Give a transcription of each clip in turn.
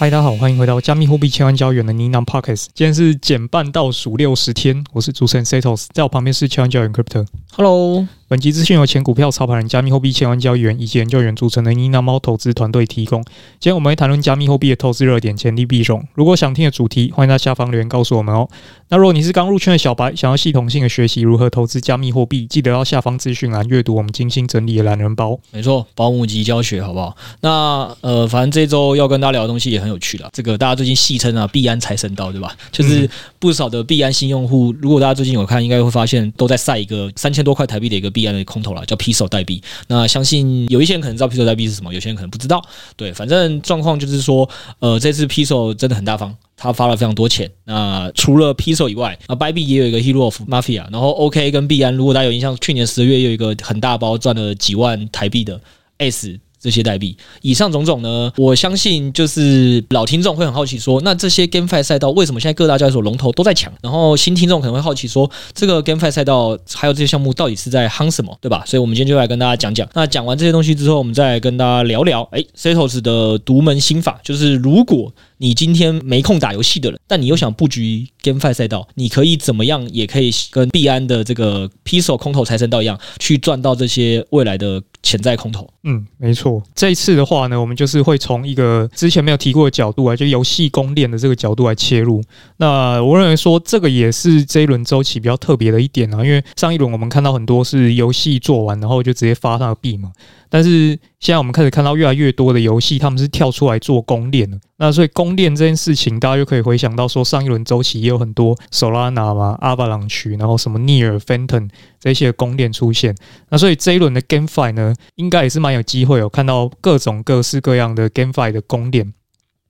嗨，大家好，欢迎回到加密货币千万交易员的呢喃 Podcast。今天是减半倒数六十天，我是主持人 Setos，在我旁边是千万交易员 Crypto。Hello。本期资讯由前股票操盘人、加密货币千万交易员以及研究员组成的妮娜猫投资团队提供。今天我们会谈论加密货币的投资热点、潜力币种。如果想听的主题，欢迎在下方留言告诉我们哦。那如果你是刚入圈的小白，想要系统性的学习如何投资加密货币，记得到下方资讯栏阅读我们精心整理的懒人包。没错，保姆级教学，好不好？那呃，反正这周要跟大家聊的东西也很有趣了。这个大家最近戏称啊，币安财神到，对吧？就是不少的币安新用户，如果大家最近有看，应该会发现都在晒一个三千多块台币的一个币安的空投了，叫。Piso 代币，那相信有一些人可能知道 Piso 代币是什么，有些人可能不知道。对，反正状况就是说，呃，这次 Piso 真的很大方，他发了非常多钱。那除了 Piso 以外，啊，Bybit 也有一个 Hero of Mafia，然后 OK 跟币安，如果大家有印象，去年十月有一个很大包赚了几万台币的 S。这些代币，以上种种呢，我相信就是老听众会很好奇说，那这些 GameFi 赛道为什么现在各大交易所龙头都在抢？然后新听众可能会好奇说，这个 GameFi 赛道还有这些项目到底是在夯什么，对吧？所以，我们今天就来跟大家讲讲。那讲完这些东西之后，我们再跟大家聊聊。哎，Setos 的独门心法就是，如果你今天没空打游戏的人，但你又想布局 GameFi 赛道，你可以怎么样？也可以跟币安的这个 Piso 空投财神道一样，去赚到这些未来的潜在空投。嗯，没错。这一次的话呢，我们就是会从一个之前没有提过的角度啊，就游戏公链的这个角度来切入。那我认为说，这个也是这一轮周期比较特别的一点啊，因为上一轮我们看到很多是游戏做完，然后就直接发上币嘛。但是现在我们开始看到越来越多的游戏，他们是跳出来做公链了。那所以公链这件事情，大家就可以回想到说，上一轮周期也有很多 Solana 嘛、Avalanche，然后什么 Near、Phantom 这些公链出现。那所以这一轮的 GameFi 呢，应该也是蛮有机会有看到各种各式各样的 GameFi 的公链。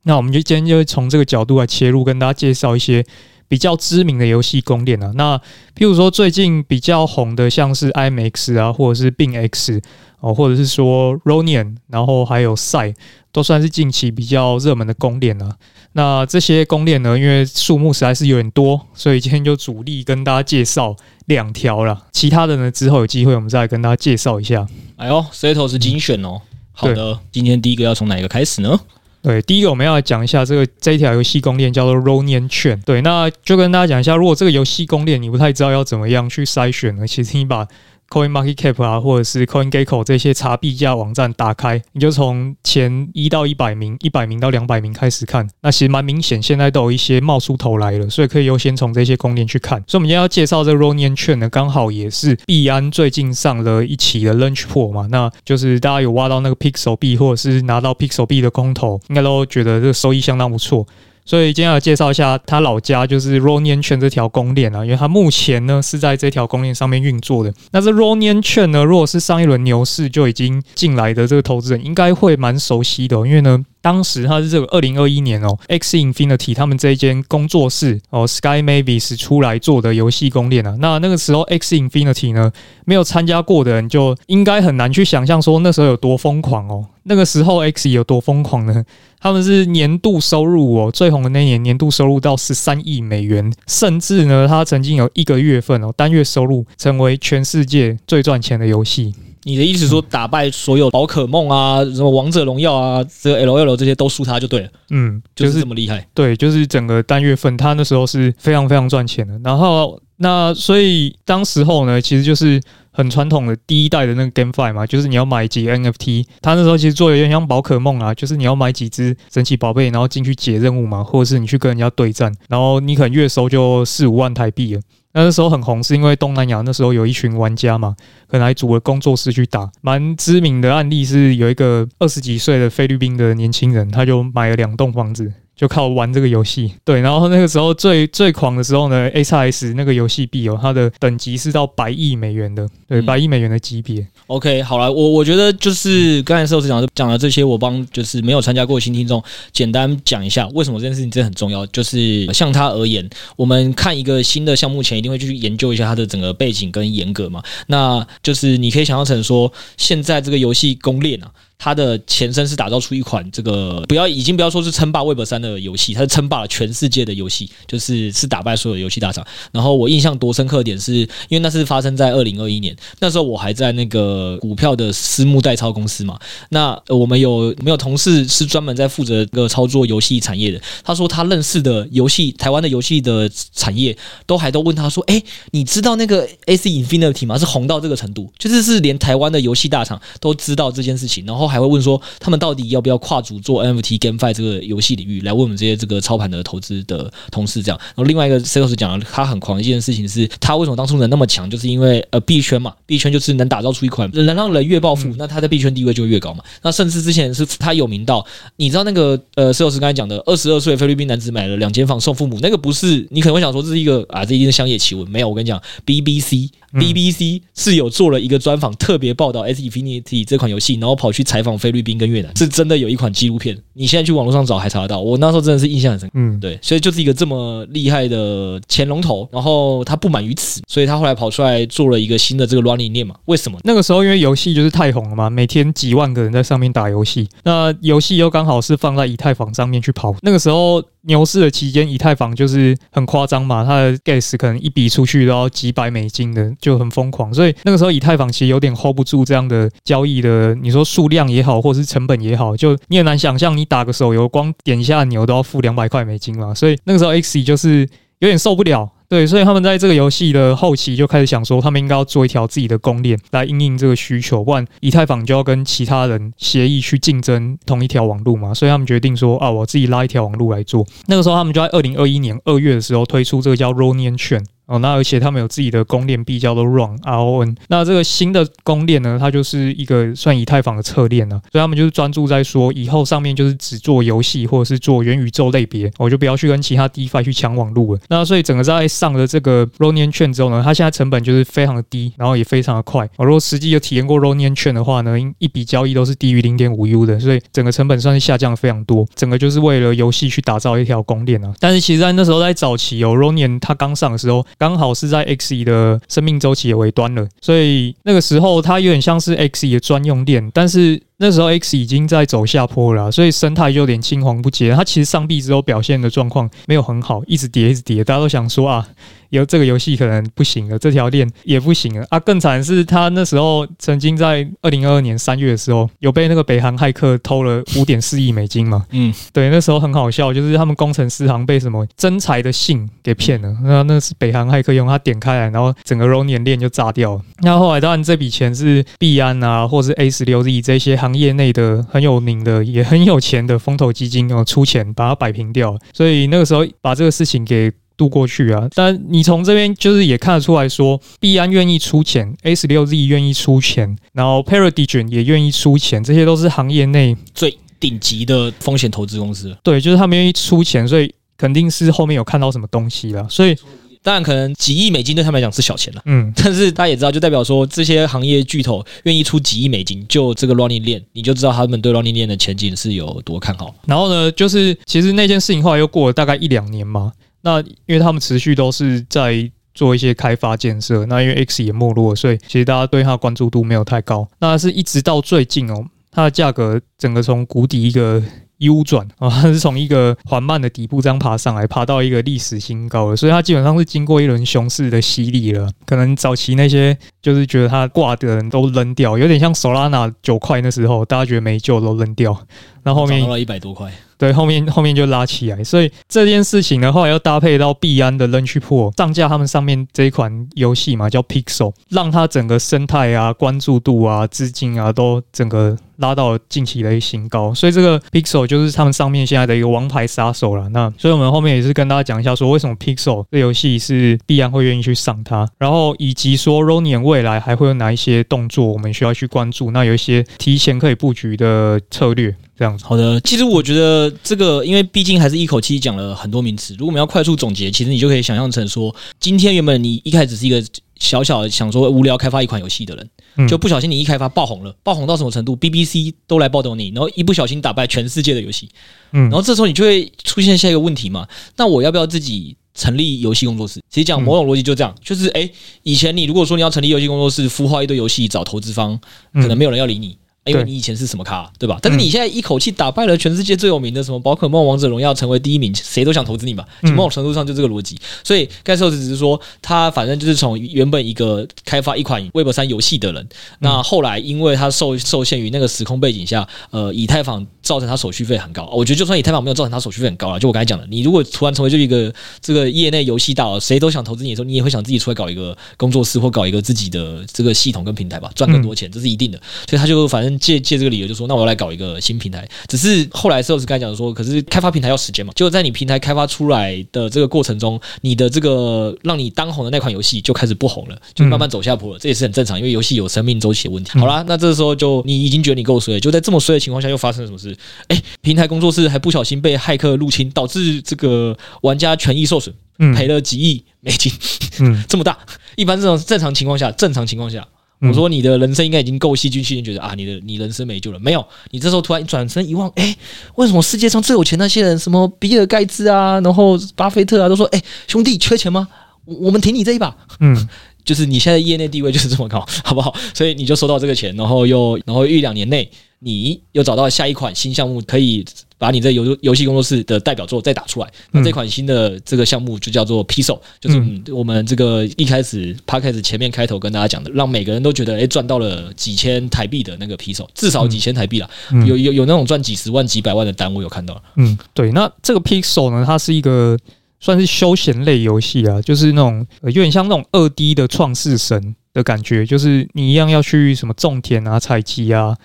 那我们就今天就从这个角度来切入，跟大家介绍一些比较知名的游戏公链啊。那譬如说最近比较红的，像是 Imax 啊，或者是 BingX。哦，或者是说 Ronion，然后还有 Sai，都算是近期比较热门的公链了。那这些公链呢，因为数目实在是有点多，所以今天就主力跟大家介绍两条了。其他的呢，之后有机会我们再来跟大家介绍一下。哎呦，Setos 是精选哦。好的，今天第一个要从哪一个开始呢？对，第一个我们要来讲一下这个这一条游戏公链叫做 Ronion Chain。对，那就跟大家讲一下，如果这个游戏公链你不太知道要怎么样去筛选呢？其实你把 Coin Market Cap 啊，或者是 Coin Gecko 这些查币价网站打开，你就从前一到一百名、一百名到两百名开始看。那其实蛮明显，现在都有一些冒出头来了，所以可以优先从这些公链去看。所以，我们今天要介绍这 Ronion Chain 呢，刚好也是币安最近上了一期的 Launch Pool 嘛。那就是大家有挖到那个 Pixel 币，或者是拿到 Pixel 币的空投，应该都觉得这个收益相当不错。所以今天要介绍一下他老家，就是 Ronian Chain 这条公链啊，因为他目前呢是在这条公链上面运作的。那这 Ronian Chain 呢，如果是上一轮牛市就已经进来的这个投资人，应该会蛮熟悉的，因为呢。当时他是这个二零二一年哦，X Infinity 他们这一间工作室哦，Sky Mavis 出来做的游戏公链啊。那那个时候 X Infinity 呢，没有参加过的人就应该很难去想象说那时候有多疯狂哦。那个时候 X 有多疯狂呢？他们是年度收入哦，最红的那年年度收入到十三亿美元，甚至呢，他曾经有一个月份哦，单月收入成为全世界最赚钱的游戏。你的意思说打败所有宝可梦啊，什么王者荣耀啊，这个 L L 这些都输他就对了。嗯，就是这么厉害。对，就是整个单月份，他那时候是非常非常赚钱的。然后那所以当时候呢，其实就是很传统的第一代的那个 GameFi 嘛，就是你要买几 NFT。他那时候其实做的有点像宝可梦啊，就是你要买几只神奇宝贝，然后进去解任务嘛，或者是你去跟人家对战，然后你可能月收就四五万台币了。那时候很红，是因为东南亚那时候有一群玩家嘛，可能还组了工作室去打。蛮知名的案例是有一个二十几岁的菲律宾的年轻人，他就买了两栋房子。就靠玩这个游戏，对，然后那个时候最最狂的时候呢，XRS 那个游戏币哦，它的等级是到百亿美元的，对，百亿美元的级别。OK，好了，我我觉得就是刚才寿司讲讲的这些，我帮就是没有参加过的新听众简单讲一下，为什么这件事情真的很重要。就是像他而言，我们看一个新的项目前，一定会去研究一下它的整个背景跟严格嘛。那就是你可以想象成说，现在这个游戏公链啊。它的前身是打造出一款这个不要已经不要说是称霸 Web 三的游戏，它是称霸了全世界的游戏，就是是打败所有游戏大厂。然后我印象多深刻点是，因为那是发生在二零二一年，那时候我还在那个股票的私募代操公司嘛。那我们有没有同事是专门在负责个操作游戏产业的？他说他认识的游戏台湾的游戏的产业都还都问他说：“哎，你知道那个 AC Infinity 吗？是红到这个程度，就是是连台湾的游戏大厂都知道这件事情，然后还会问说他们到底要不要跨足做 NFT GameFi 这个游戏领域来问我们这些这个操盘的投资的同事这样。然后另外一个 Sales 讲了他很狂的一件事情是，他为什么当初能那么强，就是因为呃币圈嘛，币圈就是能打造出一款能让人越暴富，那他在币圈地位就越高嘛。那甚至之前是他有名到，你知道那个呃 Sales 刚才讲的二十二岁菲律宾男子买了两间房送父母，那个不是你可能会想说这是一个啊，这一定是商业奇闻，没有，我跟你讲 BBC。BBC 是有做了一个专访，特别报道《Axie Infinity》这款游戏，然后跑去采访菲律宾跟越南，是真的有一款纪录片。你现在去网络上找还查得到。我那时候真的是印象很深刻。嗯，对，所以就是一个这么厉害的前龙头，然后他不满于此，所以他后来跑出来做了一个新的这个 Running 链嘛？为什么？那个时候因为游戏就是太红了嘛，每天几万个人在上面打游戏，那游戏又刚好是放在以太坊上面去跑，那个时候。牛市的期间，以太坊就是很夸张嘛，它的 gas 可能一笔出去都要几百美金的，就很疯狂。所以那个时候，以太坊其实有点 hold 不住这样的交易的，你说数量也好，或者是成本也好，就你很难想象，你打个手游，光点一下牛都要付两百块美金嘛。所以那个时候 XE 就是有点受不了。对，所以他们在这个游戏的后期就开始想说，他们应该要做一条自己的公链来应应这个需求，不然以太坊就要跟其他人协议去竞争同一条网路嘛。所以他们决定说啊，我自己拉一条网路来做。那个时候，他们就在二零二一年二月的时候推出这个叫 Ronion Chain。哦，那而且他们有自己的公链币叫做 RON R O N。那这个新的公链呢，它就是一个算以太坊的侧链呢，所以他们就是专注在说，以后上面就是只做游戏或者是做元宇宙类别，我就不要去跟其他 DeFi 去抢网路了。那所以整个在上了这个 Ronion Chain 之后呢，它现在成本就是非常的低，然后也非常的快。我如果实际有体验过 Ronion Chain 的话呢，一笔交易都是低于零点五 U 的，所以整个成本算是下降非常多。整个就是为了游戏去打造一条公链啊。但是其实，在那时候在早期有 Ronion 它刚上的时候，刚好是在 XE 的生命周期也尾端了，所以那个时候它有点像是 XE 的专用链，但是那时候 Axie 已经在走下坡了，所以生态就有点青黄不接。它其实上币之后表现的状况没有很好，一直跌，一直跌，大家都想说啊。有这个游戏可能不行了，这条链也不行了啊！更惨的是，他那时候曾经在二零二二年三月的时候，有被那个北韩骇客偷了五点四亿美金嘛？嗯，对，那时候很好笑，就是他们工程师好像被什么真才的信给骗了，那那是北韩骇客用，他点开来，然后整个 Ronion 链就炸掉了。那后来当然这笔钱是币安啊，或是 A 十六 Z 这些行业内的很有名的、也很有钱的风投基金哦出钱把它摆平掉，所以那个时候把这个事情给。渡过去啊，但你从这边就是也看得出来说，币安愿意出钱，A 十六 Z 愿意出钱，然后 Paradigm 也愿意出钱，这些都是行业内最顶级的风险投资公司。对，就是他们愿意出钱，所以肯定是后面有看到什么东西了。所以当然可能几亿美金对他们来讲是小钱了，嗯，但是大家也知道，就代表说这些行业巨头愿意出几亿美金，就这个 Ronion 链，你就知道他们对 Ronion 链的前景是有多看好。然后呢，就是其实那件事情后来又过了大概一两年嘛。那因为他们持续都是在做一些开发建设，那因为 Axie 也没落，所以其实大家对它的关注度没有太高。那是一直到最近哦，它的价格整个从谷底一个 U 转啊，它 是从一个缓慢的底部这样爬上来，爬到一个历史新高了。所以它基本上是经过一轮熊市的洗礼了。可能早期那些就是觉得它挂的人都扔掉，有点像 Solana 九块那时候，大家觉得没救都扔掉，那后面涨到了一百多块。对，后面后面就拉起来，所以这件事情的话，要搭配到币安的 Launchpool 上架他们上面这一款游戏嘛，叫 Pixel，让它整个生态啊、关注度啊、资金啊都整个拉到近期的一个新高，所以这个 Pixel 就是他们上面现在的一个王牌杀手了。那所以我们后面也是跟大家讲一下，说为什么 Pixel 这游戏是币安会愿意去上它，然后以及说 Ronion 未来还会有哪一些动作我们需要去关注，那有一些提前可以布局的策略。这样子，好的。其实我觉得这个，因为毕竟还是一口气讲了很多名词。如果我们要快速总结，其实你就可以想象成说，今天原本你一开始是一个小小的想说无聊开发一款游戏的人，就不小心你一开发爆红了，爆红到什么程度？BBC 都来报道你，然后一不小心打败全世界的游戏，嗯，然后这时候你就会出现下一个问题嘛？那我要不要自己成立游戏工作室？其实讲某种逻辑就这样，就是诶，以前你如果说你要成立游戏工作室，孵化一堆游戏找投资方，可能没有人要理你。因为你以前是什么咖，对吧？但是你现在一口气打败了全世界最有名的什么宝可梦、王者荣耀，成为第一名，谁都想投资你嘛。某种程度上就这个逻辑。所以盖寿只是说，他反正就是从原本一个开发一款 Web 三游戏的人，那后来因为他受受限于那个时空背景下，呃，以太坊造成他手续费很高。我觉得就算以太坊没有造成他手续费很高了，就我刚才讲的，你如果突然成为就一个这个业内游戏大佬，谁都想投资你的时候，你也会想自己出来搞一个工作室或搞一个自己的这个系统跟平台吧，赚更多钱，这是一定的。所以他就反正借借这个理由。就说那我要来搞一个新平台，只是后来 Sales 刚才讲说，可是开发平台要时间嘛，就在你平台开发出来的这个过程中，你的这个让你当红的那款游戏就开始不红了，就慢慢走下坡了，这也是很正常，因为游戏有生命周期的问题。好啦，那这时候就你已经觉得你够衰，就在这么衰的情况下，又发生了什么事？哎，平台工作室还不小心被骇客入侵，导致这个玩家权益受损，赔了几亿美金，嗯，这么大。一般这种正常情况下，正常情况下。我说你的人生应该已经够戏剧性，觉得啊，你的你人生没救了。没有，你这时候突然转身一望，哎，为什么世界上最有钱那些人，什么比尔盖茨啊，然后巴菲特啊，都说，哎，兄弟缺钱吗？我们挺你这一把。嗯，就是你现在业内地位就是这么高，好不好？所以你就收到这个钱，然后又然后一两年内，你又找到下一款新项目可以。把你这游游戏工作室的代表作再打出来，那这款新的这个项目就叫做 Pixel，就是我们这个一开始 Podcast 前面开头跟大家讲的，让每个人都觉得诶赚到了几千台币的那个 Pixel，至少几千台币啦，有有有那种赚几十万几百万的单，我有看到了。嗯，对，那这个 Pixel 呢，它是一个算是休闲类游戏啊，就是那种有点像那种二 D 的创世神的感觉，就是你一样要去什么种田啊、采集啊。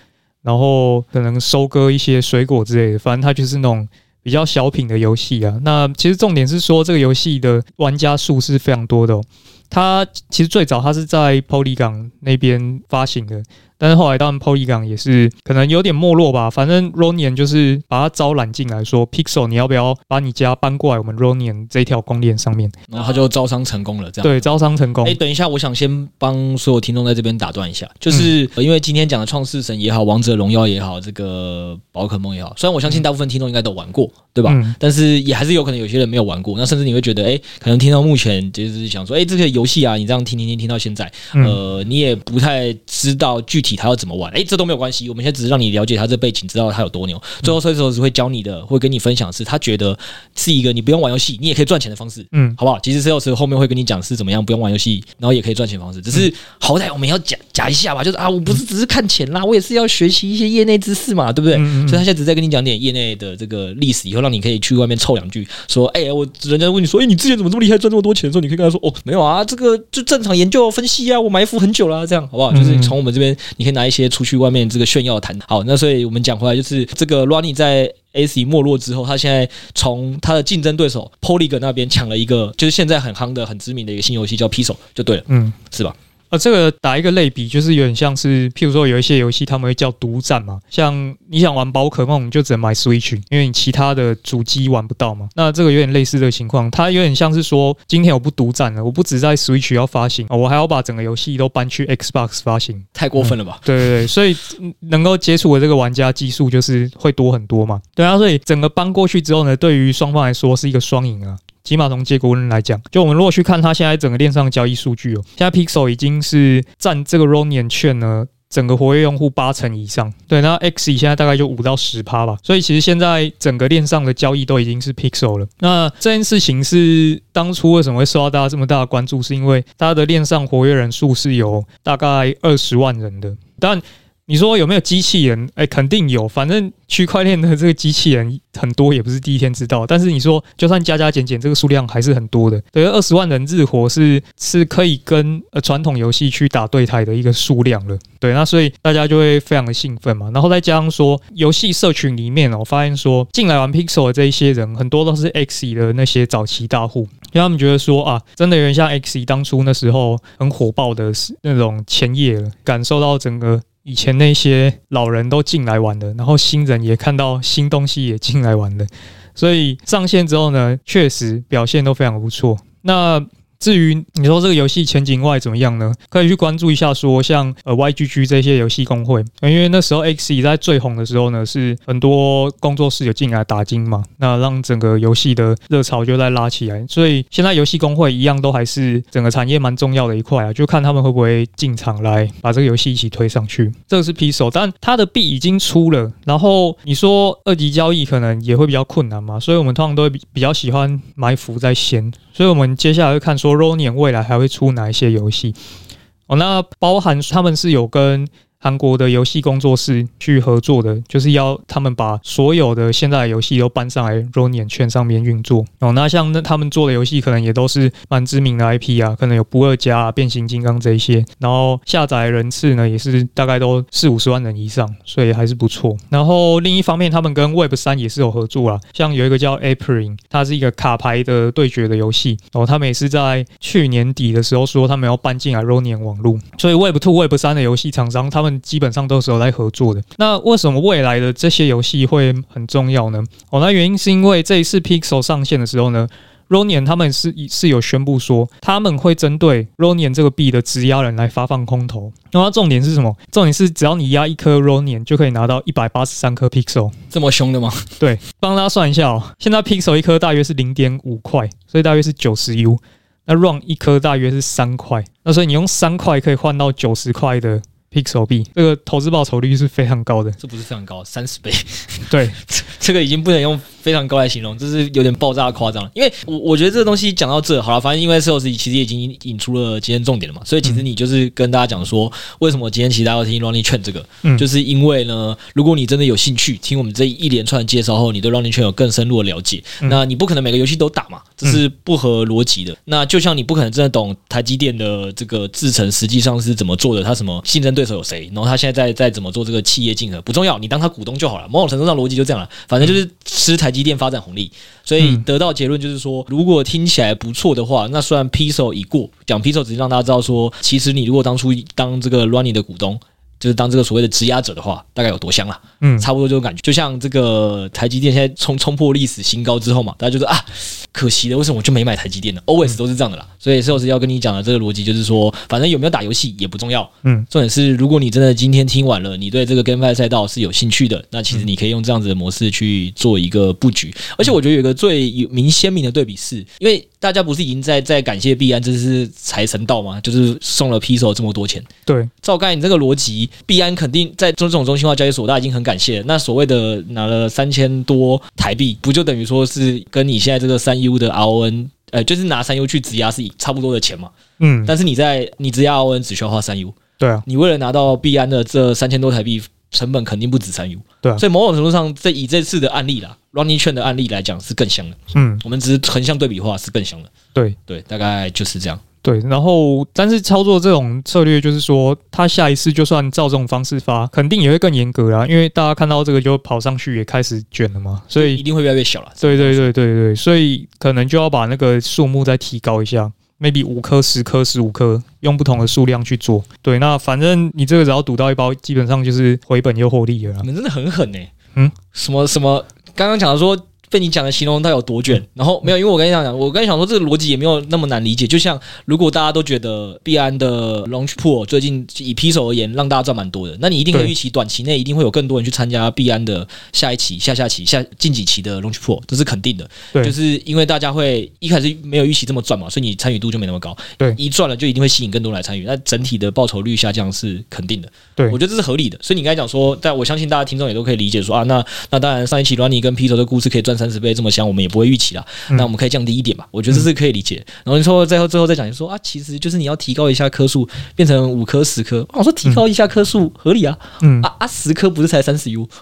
然后可能收割一些水果之类的，反正它就是那种比较小品的游戏啊。那其实重点是说，这个游戏的玩家数是非常多的。它其实最早它是在 Poly 港那边发行的。但是后来，当然 Polygon 也是可能有点没落吧。反正 Ronian 就是把他招揽进来，说 Pixel，你要不要把你家搬过来我们 Ronian 这一条公链上面？然后他就招商成功了，这样对，招商成功。哎，等一下，我想先帮所有听众在这边打断一下，就是因为今天讲的创世神也好，王者荣耀也好，这个宝可梦也好，虽然我相信大部分听众应该都玩过，对吧？但是也还是有可能有些人没有玩过。那甚至你会觉得，哎，可能听到目前就是想说，哎，这个游戏啊，你这样听听听听到现在，呃，你也不太知道具体他要怎么玩，哎。这都没有关系，我们现在只是让你了解他这背景，知道他有多牛。最后，所以说只会教你的，会跟你分享是，他觉得是一个你不用玩游戏，你也可以赚钱的方式，嗯，好不好？其实 Sales 后面会跟你讲是怎么样不用玩游戏，然后也可以赚钱的方式。只是好歹我们要讲讲一下吧，就是啊，我不是只是看钱啦，我也是要学习一些业内知识嘛，对不对？所以他现在只在跟你讲点业内的这个历史，以后让你可以去外面凑两句，说，哎，我人家问你说，哎，你之前怎么这么厉害，赚这么多钱的时候，你可以跟他说，哦，没有啊，这个就正常研究分析啊，我埋伏很久了，这样好不好？就是从我们这边，你可以拿一些出去外面这个炫耀。谈好，那所以我们讲回来，就是这个 Rony 在 ASI 没落之后，他现在从他的竞争对手 Polygon 那边抢了一个，就是现在很夯的、很知名的一个新游戏，叫 p i s o 就对了，嗯，是吧？呃，这个打一个类比，就是有点像是，譬如说有一些游戏他们会叫独占嘛，像你想玩宝可梦，你就只能买 Switch，因为你其他的主机玩不到嘛。那这个有点类似的情况，它有点像是说，今天我不独占了，我不只在 Switch 要发行，我还要把整个游戏都搬去 Xbox 发行，太过分了吧？嗯、对对对，所以能够接触的这个玩家基数就是会多很多嘛。对啊，所以整个搬过去之后呢，对于双方来说是一个双赢啊。起码从结果论来讲，就我们如果去看它现在整个链上的交易数据哦，现在 Pixel 已经是占这个 Ronin 券呢整个活跃用户八成以上。对，那 X 现在大概就五到十趴吧。所以其实现在整个链上的交易都已经是 Pixel 了。那这件事情是当初为什么会受到大家这么大的关注？是因为它的链上活跃人数是有大概二十万人的，但你说有没有机器人？哎，肯定有。反正区块链的这个机器人很多，也不是第一天知道。但是你说，就算加加减减，这个数量还是很多的。等于二十万人日活是是可以跟呃传统游戏去打对台的一个数量了。对，那所以大家就会非常的兴奋嘛。然后再加上说，游戏社群里面哦，我发现说进来玩 Pixel 的这一些人，很多都是 X 的那些早期大户，因为他们觉得说啊，真的有点像 X 当初那时候很火爆的那种前夜了，感受到整个。以前那些老人都进来玩的，然后新人也看到新东西也进来玩的，所以上线之后呢，确实表现都非常不错。那至于你说这个游戏前景外怎么样呢？可以去关注一下，说像呃 YGG 这些游戏公会，因为那时候 Xe 在最红的时候呢，是很多工作室有进来打金嘛，那让整个游戏的热潮就在拉起来。所以现在游戏公会一样都还是整个产业蛮重要的一块啊，就看他们会不会进场来把这个游戏一起推上去。这个是 P 手但它的币已经出了，然后你说二级交易可能也会比较困难嘛，所以我们通常都会比比较喜欢埋伏在先，所以我们接下来会看说 Ronin 未来还会出哪一些游戏哦，那包含他们是有跟。韩国的游戏工作室去合作的，就是要他们把所有的现在的游戏都搬上来 Ronin 圈上面运作哦。那像那他们做的游戏，可能也都是蛮知名的 IP 啊，可能有不二家啊、变形金刚这一些。然后下载人次呢，也是大概都四五十万人以上，所以还是不错。然后另一方面，他们跟 Web 三也是有合作啦，像有一个叫 April，它是一个卡牌的对决的游戏哦。他们也是在去年底的时候说他们要搬进来 Ronin 网络，所以 Web two、Web 三的游戏厂商他们。基本上都是有来合作的。那为什么未来的这些游戏会很重要呢？哦，那原因是因为这一次 Pixel 上线的时候呢，Lonian 他们是是有宣布说他们会针对 Lonian 这个币的质押人来发放空投。那重点是什么？重点是只要你押一颗 Lonian 就可以拿到一百八十三颗 Pixel。这么凶的吗？对，帮大家算一下哦。现在 Pixel 一颗大约是零点五块，所以大约是九十 U。那 RON 一颗大约是三块，那所以你用三块可以换到九十块的。Pixel 币这个投资报酬率是非常高的，这不是非常高，三十倍。对，这个已经不能用非常高来形容，这是有点爆炸夸张。因为我我觉得这个东西讲到这好了，反正因为 Sales 其实已经引出了今天重点了嘛，所以其实你就是跟大家讲说，为什么今天其实大家要听 Running 券这个，嗯，就是因为呢，如果你真的有兴趣听我们这一连串的介绍后，你对 Running 券有更深入的了解，那你不可能每个游戏都打嘛，这是不合逻辑的。那就像你不可能真的懂台积电的这个制程实际上是怎么做的，它什么竞争对手有谁，然后他现在在在怎么做这个企业竞合不重要，你当他股东就好了。某种程度上逻辑就这样了，反正就是吃台积电发展红利。所以得到结论就是说，如果听起来不错的话，那虽然 Pixel 已过，讲 Pixel 只是让大家知道说，其实你如果当初当这个 Running 的股东。就是当这个所谓的质押者的话，大概有多香啦？嗯，差不多这种感觉。就像这个台积电现在冲冲破历史新高之后嘛，大家就说啊，可惜了，为什么我就没买台积电呢？Always 都是这样的啦。所以石老师要跟你讲的这个逻辑就是说，反正有没有打游戏也不重要。嗯，重点是如果你真的今天听完了，你对这个 GameFi 赛道是有兴趣的，那其实你可以用这样子的模式去做一个布局。而且我觉得有一个最有明鲜明的对比是，因为大家不是已经在在感谢币安这是财神到吗？就是送了 Pixel 这么多钱。对，照盖你这个逻辑。币安肯定在做这种中心化交易所，大家已经很感谢了。那所谓的拿了三千多台币，不就等于说是跟你现在这个三 U 的 RON，呃，就是拿三 U 去质押是差不多的钱嘛？嗯。但是你在你质押 RON 只需要花三 U，对啊。你为了拿到币安的这三千多台币，成本肯定不止三 U，对啊。所以某种程度上，这以这次的案例啦，Running 券的案例来讲是更香的。嗯。我们只是横向对比化是更香的。对对，大概就是这样。对，然后但是操作这种策略，就是说，他下一次就算照这种方式发，肯定也会更严格啦，因为大家看到这个就跑上去，也开始卷了嘛，所以一定会越来越小了。对对对对对，所以可能就要把那个数目再提高一下，maybe 五颗、十颗、十五颗，用不同的数量去做。对，那反正你这个只要赌到一包，基本上就是回本又获利了。你们真的很狠呢、欸。嗯，什么什么？刚刚讲的说。被你讲的形容到有多卷，然后没有，因为我跟你讲讲，我跟你讲说这个逻辑也没有那么难理解。就像如果大家都觉得币安的 Launch Pool 最近以 Pixel 而言让大家赚蛮多的，那你一定可以预期短期内一定会有更多人去参加币安的下一期、下下期、下近几期的 Launch Pool，这是肯定的。对，就是因为大家会一开始没有预期这么赚嘛，所以你参与度就没那么高。对，一赚了就一定会吸引更多人来参与，那整体的报酬率下降是肯定的。对，我觉得这是合理的。所以你刚才讲说，但我相信大家听众也都可以理解说啊，那那当然上一期 Runny 跟 Pixel 的故事可以赚三十倍这么香，我们也不会预期啦，那我们可以降低一点吧，我觉得这是可以理解。然后你说最后最后再讲，你说啊，其实就是你要提高一下颗数，变成五颗十颗。我说提高一下颗数合理啊，嗯啊啊十颗不是才三十 U？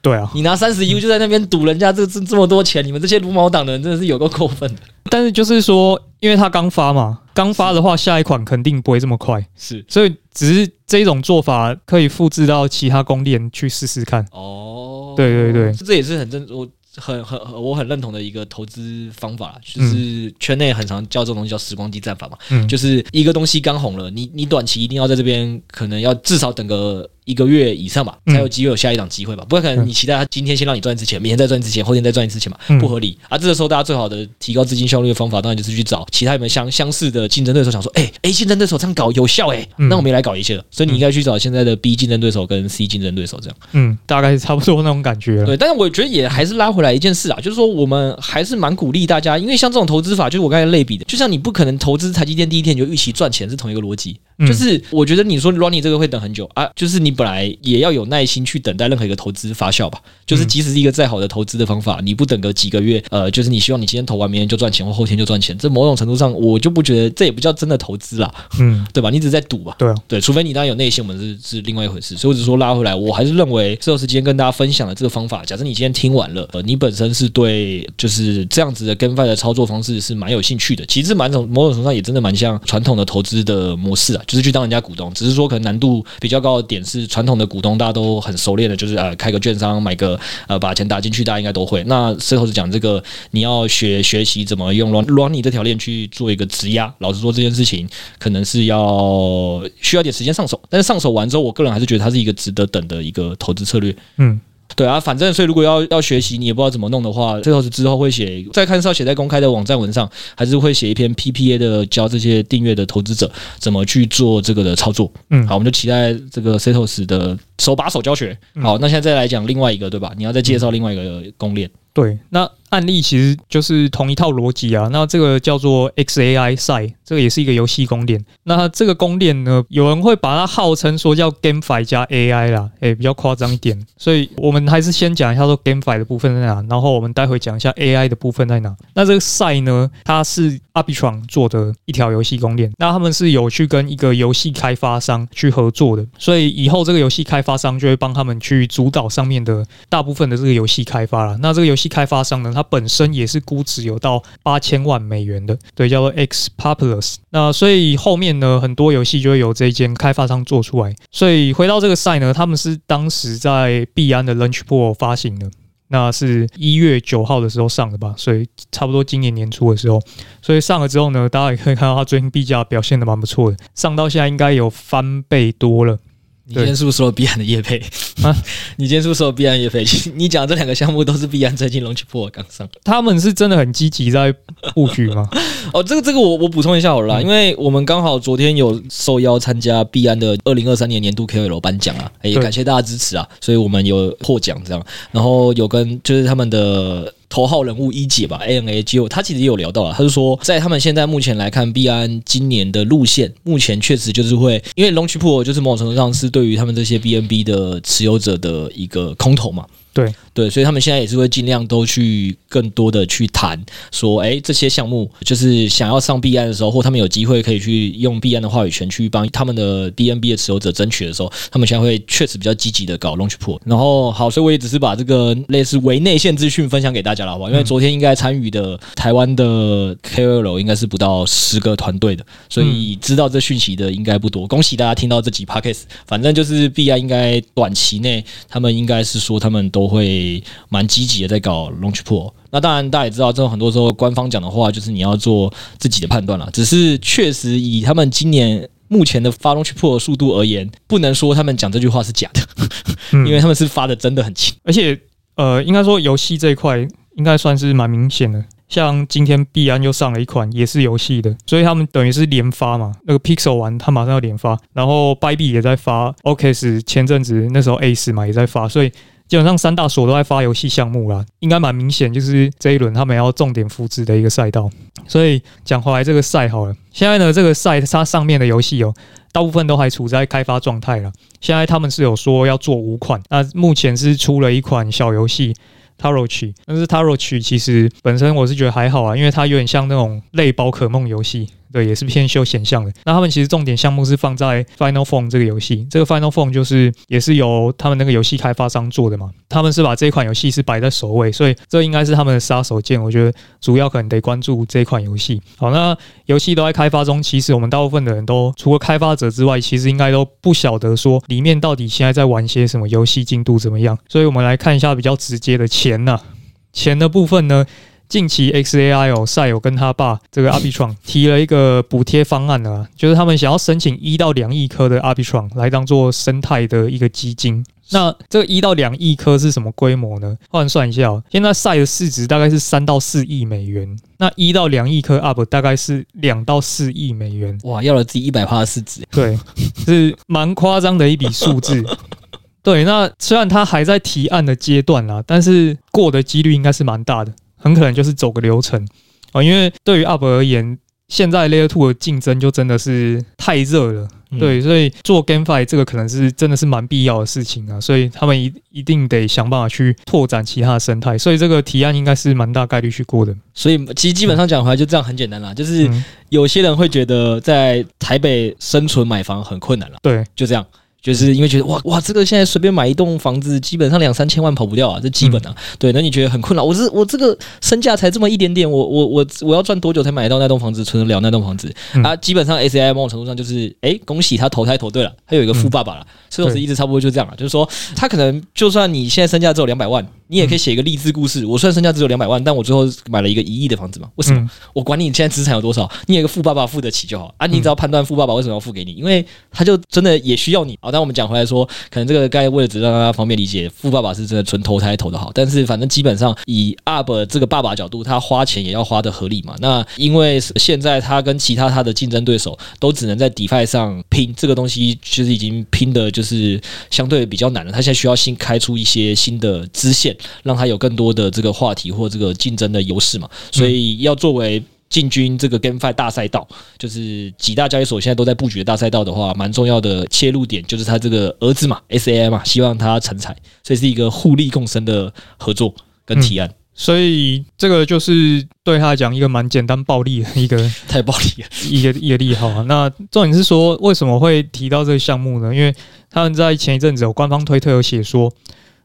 对啊，你拿三十 U 就在那边赌人家这这这么多钱，你们这些撸毛党的人真的是有够过分的。但是就是说，因为他刚发嘛，刚发的话，下一款肯定不会这么快，是，所以只是这种做法可以复制到其他公链去试试看。哦，对对对，这也是很正我。很很我很认同的一个投资方法，就是圈内很常叫这种东西叫时光机战法嘛，嗯，就是一个东西刚红了，你你短期一定要在这边可能要至少等个。一个月以上吧，才有机会有下一档机会吧。不可能你期待他今天先让你赚一次钱，明天再赚一次钱，后天再赚一次钱嘛，不合理啊。这个时候大家最好的提高资金效率的方法，当然就是去找其他有没有相相似的竞争对手，想说，哎哎，竞争对手这样搞有效哎，那我们也来搞一些了。所以你应该去找现在的 B 竞争对手跟 C 竞争对手这样。嗯，大概是差不多那种感觉。对，但是我觉得也还是拉回来一件事啊，就是说我们还是蛮鼓励大家，因为像这种投资法，就是我刚才类比的，就像你不可能投资台积电第一天你就预期赚钱，是同一个逻辑。就是我觉得你说 Ronnie 这个会等很久啊，就是你本来也要有耐心去等待任何一个投资发酵吧。就是即使是一个再好的投资的方法，你不等个几个月，呃，就是你希望你今天投完，明天就赚钱，或后天就赚钱，这某种程度上我就不觉得这也不叫真的投资啦，嗯，对吧？你只是在赌吧？对啊，对，除非你当然有内心，我们是是另外一回事。所以我只说拉回来，我还是认为这段时间跟大家分享的这个方法，假设你今天听完了，呃，你本身是对就是这样子的 GameFi 的操作方式是蛮有兴趣的，其实蛮种某种程度上也真的蛮像传统的投资的模式啊，就是去当人家股东。只是说可能难度比较高的点是传统的股东大家都很熟练的，就是呃开个券商买个呃把钱打进去，大家应该都会。那最后是讲这个，你要学学习怎么用 Ronnie 这条链去做一个质押。老实说，这件事情可能是要需要点时间上手，但是上手完之后，我个人还是觉得它是一个值得等的一个投资策略。嗯。对啊，反正所以如果要要学习，你也不知道怎么弄的话，最后是之后会写，再看是要写在公开的网站文上，还是会写一篇 PPA 的教这些订阅的投资者怎么去做这个的操作。嗯，好，我们就期待这个 Setos 的手把手教学。好，那现在再来讲另外一个，对吧？你要再介绍另外一个公链。对，那案例其实就是同一套逻辑啊。那这个叫做 XAI Sai，这个也是一个游戏公链。那这个公链呢，有人会把它号称说叫 GameFi 加 AI 啦，诶，比较夸张一点。所以我们还是先讲一下说 GameFi 的部分在哪，然后我们待会讲一下 AI 的部分在哪。那这个 Sai 呢，它是 Arbitron 做的一条游戏公链。那他们是有去跟一个游戏开发商去合作的，所以以后这个游戏开发商就会帮他们去主导上面的大部分的这个游戏开发了。那这个游戏开发商呢，它本身也是估值有到八千万美元的，对，叫做 X Populous。那所以后面呢，很多游戏就会由这一间开发商做出来。所以回到这个赛呢，他们是当时在币安的 Launch Pool 发行的，那是一月九号的时候上的吧，所以差不多今年年初的时候，所以上了之后呢，大家也可以看到它最近币价表现的蛮不错的，上到现在应该有翻倍多了。你今天是不是说了币安的业配啊？你今天是不是说了币安业配？你讲的这两个项目都是币安最近 launch pool 刚上，他们是真的很积极在布局吗？哦，这个这个我我补充一下好了啦，嗯、因为我们刚好昨天有受邀参加币安的二零二三年年度 KOL 颁奖啊，也感谢大家支持啊，所以我们有获奖这样，然后有跟就是他们的。头号人物一姐吧，ANA 就他其实也有聊到了，他就说，在他们现在目前来看，，B N 今年的路线，目前确实就是会，因为 Launch Pool 就是某种程度上是对于他们这些 BNB 的持有者的一个空投嘛。对对，所以他们现在也是会尽量都去更多的去谈说，哎，这些项目就是想要上币安的时候，或他们有机会可以去用币安的话语权去帮他们的 BNB 的持有者争取的时候，他们现在会确实比较积极的搞 Launch Pool。然后好，所以我也只是把这个类似为内线资讯分享给大家了，好不好？因为昨天应该参与的台湾的 KOL 应该是不到十个团队的，所以知道这讯息的应该不多。恭喜大家听到这集 Podcast，反正就是币安应该短期内他们应该是说他们都。会蛮积极的在搞 launch pool，那当然大家也知道，这种很多时候官方讲的话，就是你要做自己的判断了。只是确实以他们今年目前的发 launch pool 的速度而言，不能说他们讲这句话是假的，因为他们是发的真的很勤。而且呃，应该说游戏这一块应该算是蛮明显的。像今天币安又上了一款也是游戏的，所以他们等于是连发嘛。那个 Pixel 玩，他马上要连发，然后 Bybit 也在发，OKS 前阵子那时候 Ace 嘛也在发，所以。基本上三大所都在发游戏项目啦，应该蛮明显，就是这一轮他们要重点扶持的一个赛道。所以讲回来，这个赛好了，现在呢这个赛它上面的游戏哦，大部分都还处在开发状态了。现在他们是有说要做五款，那目前是出了一款小游戏 Tarot，但是 Tarot 其实本身我是觉得还好啊，因为它有点像那种类宝可梦游戏。对，也是偏休闲向的。那他们其实重点项目是放在 Final Form 这个游戏。这个 Final Form 就是也是由他们那个游戏开发商做的嘛。他们是把这款游戏是摆在首位，所以这应该是他们的杀手锏。我觉得主要可能得关注这款游戏。好，那游戏都在开发中，其实我们大部分的人都除了开发者之外，其实应该都不晓得说里面到底现在在玩些什么游戏进度怎么样。所以我们来看一下比较直接的钱呐、钱的部分呢。近期 XAI 哦，赛友跟他爸这个 Arbitron 提了一个补贴方案啊，就是他们想要申请一到两亿颗的 Arbitron 来当做生态的一个基金。那这个一到两亿颗是什么规模呢？换算一下哦，现在赛的市值大概是三到四亿美元，那一到两亿颗 UP 大概是两到四亿美元。哇，要了自己一百趴的市值，对，是蛮夸张的一笔数字。对，那虽然他还在提案的阶段啦，但是过的几率应该是蛮大的，很可能就是走个流程啊。因为对于 UP 而言，现在 Layer Two 的竞争就真的是太热了，对，所以做 GameFi 这个可能是真的是蛮必要的事情啊。所以他们一一定得想办法去拓展其他的生态，所以这个提案应该是蛮大概率去过的。所以其实基本上讲回来就这样很简单啦，就是有些人会觉得在台北生存买房很困难了，对，就这样。就是因为觉得哇哇，这个现在随便买一栋房子，基本上两三千万跑不掉啊，这基本啊。嗯、对，那你觉得很困扰？我这我这个身价才这么一点点，我我我我要赚多久才买到那栋房子，存得了那栋房子？嗯、啊，基本上 SAI 某种程度上就是，哎、欸，恭喜他投胎投对了，他有一个富爸爸了。所以我是一直差不多就这样了，就是说他可能就算你现在身价只有两百万。你也可以写一个励志故事。我虽然身价只有两百万，但我最后买了一个一亿的房子嘛？为什么？嗯、我管你现在资产有多少，你有个富爸爸付得起就好啊！你只要判断富爸爸为什么要付给你，因为他就真的也需要你好。但我们讲回来说，可能这个该为了只让大家方便理解，富爸爸是真的纯投胎投的好。但是反正基本上以 UP 这个爸爸角度，他花钱也要花得合理嘛。那因为现在他跟其他他的竞争对手都只能在 DeFi 上拼，这个东西其实已经拼的就是相对比较难了。他现在需要新开出一些新的支线。让他有更多的这个话题或这个竞争的优势嘛，所以要作为进军这个 GameFi 大赛道，就是几大交易所现在都在布局的大赛道的话，蛮重要的切入点就是他这个儿子嘛，SAI 嘛，希望他成才，所以是一个互利共生的合作跟提案。所以这个就是对他来讲一个蛮简单暴力的一个 太暴力了一个一个利好啊。那重点是说为什么会提到这个项目呢？因为他们在前一阵子有官方推特有写说。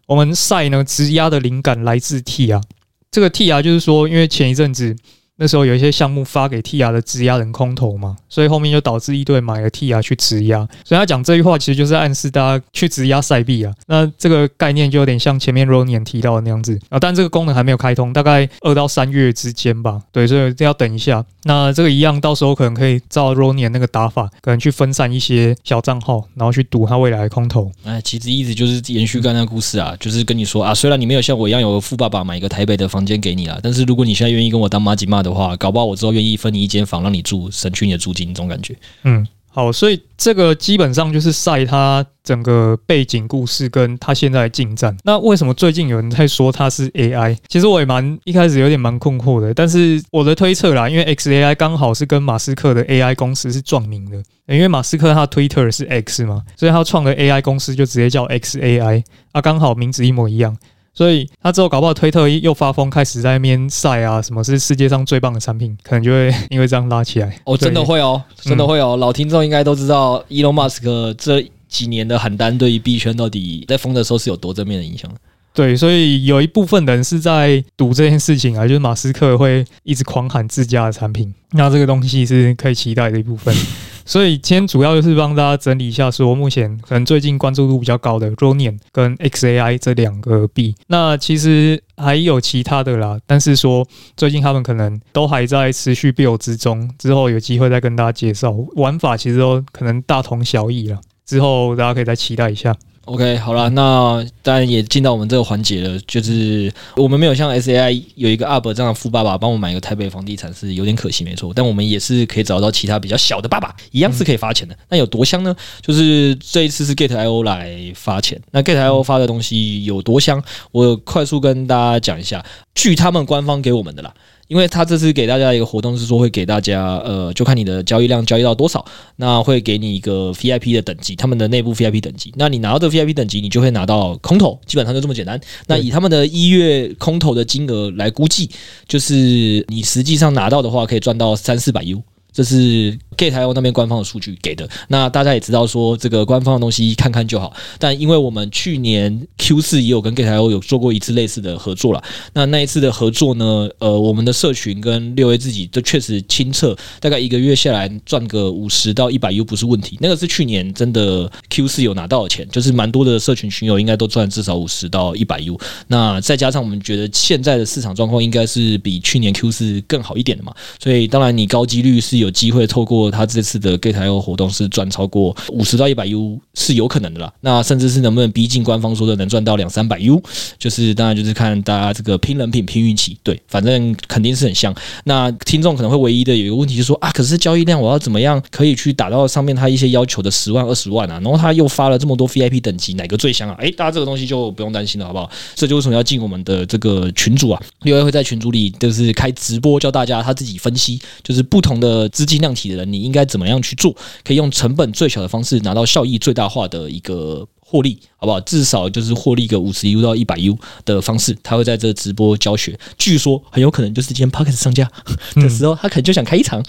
我们赛呢，质押的灵感来自 TIA，这个 TIA 就是说，因为前一阵子。那时候有一些项目发给 TIA 的质押人空投嘛，所以后面就导致一堆买了 TIA 去质押。所以他讲这句话其实就是暗示大家去质押赛币啊。那这个概念就有点像前面 Ronian 提到的那样子啊，但这个功能还没有开通，大概二到三月之间吧。对，所以要等一下。那这个一样，到时候可能可以照 Ronian 那个打法，可能去分散一些小账号，然后去赌他未来的空投。哎，其实意思就是延续刚才故事啊，就是跟你说啊，虽然你没有像我一样有富爸爸买一个台北的房间给你啊，但是如果你现在愿意跟我当马吉嘛的话，搞不好我之后愿意分你一间房让你住，省去你的租金，这种感觉。嗯，好，所以这个基本上就是晒他整个背景故事跟他现在的进展。那为什么最近有人在说他是 AI？其实我也蛮一开始有点蛮困惑的，但是我的推测啦，因为 XAI 刚好是跟马斯克的 AI 公司是撞名的，因为马斯克他 Twitter 是 X 嘛，所以他创的 AI 公司就直接叫 XAI，啊，刚好名字一模一样。所以他之后搞不好推特又发疯，开始在那边晒啊，什么是世界上最棒的产品，可能就会因为这样拉起来。哦，真的会哦，真的会哦。老听众应该都知道，Elon Musk 这几年的喊单对于币圈到底在疯的时候是有多正面的影响。对，所以有一部分人是在赌这件事情啊，就是马斯克会一直狂喊自家的产品，那这个东西是可以期待的一部分。所以今天主要就是帮大家整理一下，说目前可能最近关注度比较高的 Ronin 跟 XAI 这两个币。那其实还有其他的啦，但是说最近他们可能都还在持续 build 之中，之后有机会再跟大家介绍。玩法其实都可能大同小异了，之后大家可以再期待一下。OK，好了，那当然也进到我们这个环节了，就是我们没有像 SAI 有一个 UP 这样的富爸爸帮我买一个台北房地产是有点可惜，没错。但我们也是可以找到其他比较小的爸爸，一样是可以发钱的。那有多香呢？就是这一次是 Gate.io 来发钱，那 Gate.io 发的东西有多香？我快速跟大家讲一下，据他们官方给我们的啦。因为他这次给大家一个活动是说会给大家，呃，就看你的交易量交易到多少，那会给你一个 VIP 的等级，他们的内部 VIP 等级。那你拿到这个 VIP 等级，你就会拿到空投，基本上就这么简单。那以他们的一月空投的金额来估计，就是你实际上拿到的话，可以赚到三四百 U，这是 Gate.io 那边官方的数据给的。那大家也知道说，这个官方的东西看看就好。但因为我们去年 Q 四也有跟 Gate.io 有做过一次类似的合作了。那那一次的合作呢，呃，我们的社群跟六 A 自己都确实清测，大概一个月下来赚个五十到一百 U 不是问题。那个是去年真的 Q 四有拿到的钱，就是蛮多的社群群友应该都赚至少五十到一百 U。那再加上我们觉得现在的市场状况应该是比去年 Q 四更好一点的嘛，所以当然你高几率是有机会透过他这次的 Gate.io 活动是赚超过五十到一百 U 是有可能的啦。那甚至是能不能逼近官方说的能赚到两三百 U，就是当然就是看大家这个拼人品、拼运气。对，反正肯定是很像。那听众可能会唯一的有一个问题就是说啊，可是交易量我要怎么样可以去达到上面他一些要求的十万、二十万啊？然后他又发了这么多 VIP 等级，哪个最香啊？诶，大家这个东西就不用担心了，好不好？这就为什么要进我们的这个群组啊？六 A 会在群组里就是开直播教大家他自己分析，就是不同的资金量体的人，你应该怎么样去做，可以用成本最小的方式拿到效益最大化的一个。获利好不好？至少就是获利个五十 U 到一百 U 的方式，他会在这直播教学。据说很有可能就是今天 Podcast 上架的时候，他可能就想开一场，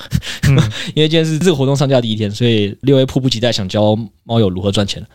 嗯、因为今天是这个活动上架第一天，所以六 A 迫不及待想教猫友如何赚钱。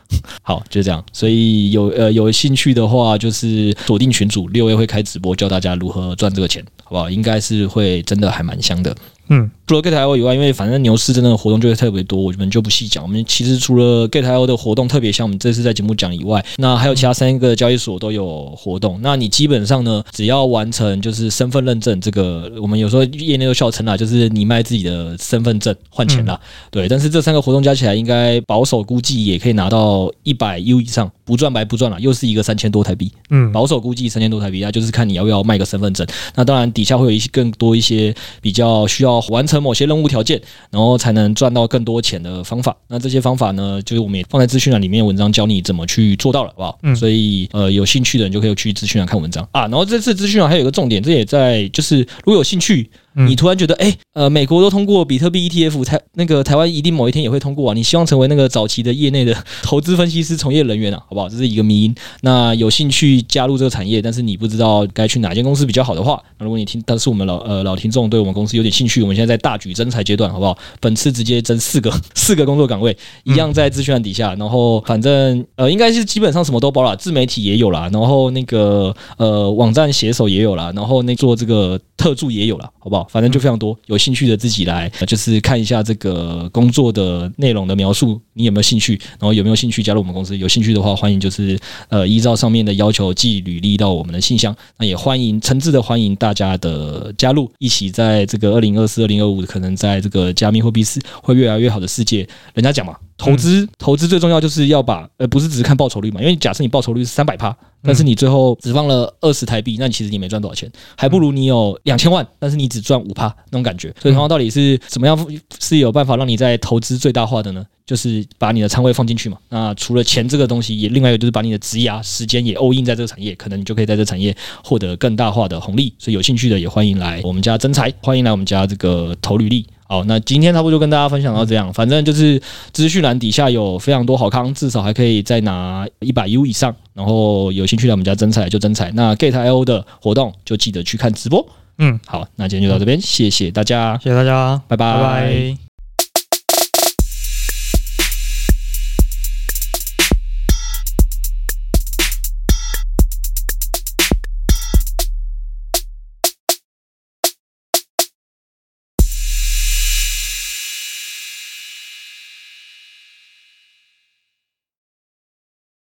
好，就是这样。所以有呃有兴趣的话，就是锁定群主，六月会开直播教大家如何赚这个钱，好不好？应该是会真的还蛮香的。嗯，除了 Gate.io 以外，因为反正牛市真的活动就会特别多，我们就不细讲。我们其实除了 Gate.io 的活动特别像我们这次在节目讲以外，那还有其他三个交易所都有活动。那你基本上呢，只要完成就是身份认证，这个我们有时候业内都笑称啦，就是你卖自己的身份证换钱啦。对，但是这三个活动加起来，应该保守估计也可以拿到一百 U 以上，不赚白不赚了，又是一个三千多台币。嗯，保守估计三千多台币，那就是看你要不要卖个身份证。那当然底下会有一些更多一些比较需要。完成某些任务条件，然后才能赚到更多钱的方法。那这些方法呢，就是我们也放在资讯栏里面，文章教你怎么去做到了，好不好？嗯，所以呃，有兴趣的人就可以去资讯栏看文章啊。然后这次资讯栏还有一个重点，这也在就是如果有兴趣。你突然觉得，哎、呃，美国都通过比特币 ETF，台那个台湾一定某一天也会通过啊！你希望成为那个早期的业内的投资分析师从业人员啊，好不好？这是一个迷因。那有兴趣加入这个产业，但是你不知道该去哪间公司比较好的话，如果你听，但是我们老呃老听众对我们公司有点兴趣，我们现在在大举征才阶段，好不好？本次直接征四个 四个工作岗位，一样在资讯栏底下。然后反正呃，应该是基本上什么都包了，自媒体也有啦，然后那个呃网站写手也有啦，然后那做这个特助也有啦，好不好？反正就非常多。有兴趣的自己来，就是看一下这个工作的内容的描述，你有没有兴趣？然后有没有兴趣加入我们公司？有兴趣的话，欢迎就是呃依照上面的要求寄履历到我们的信箱。那也欢迎诚挚的欢迎大家的加入，一起在这个二零二四、二零二五可能在这个加密货币是会越来越好的世界，人家讲嘛。投资投资最重要就是要把，呃，不是只是看报酬率嘛？因为假设你报酬率是三百趴，但是你最后只放了二十台币，那你其实你没赚多少钱，还不如你有两千万，但是你只赚五趴那种感觉。所以同样到底是怎么样是有办法让你在投资最大化的呢？就是把你的仓位放进去嘛。那除了钱这个东西，也另外一个就是把你的职涯时间也 all in 在这个产业，可能你就可以在这个产业获得更大化的红利。所以有兴趣的也欢迎来我们家增财，欢迎来我们家这个投履历。好，那今天差不多就跟大家分享到这样。反正就是资讯栏底下有非常多好康，至少还可以再拿一百 U 以上。然后有兴趣来我们家征彩就征彩。那 Gate.io 的活动就记得去看直播。嗯，好，那今天就到这边，谢谢大家，谢谢大家，拜拜。拜拜。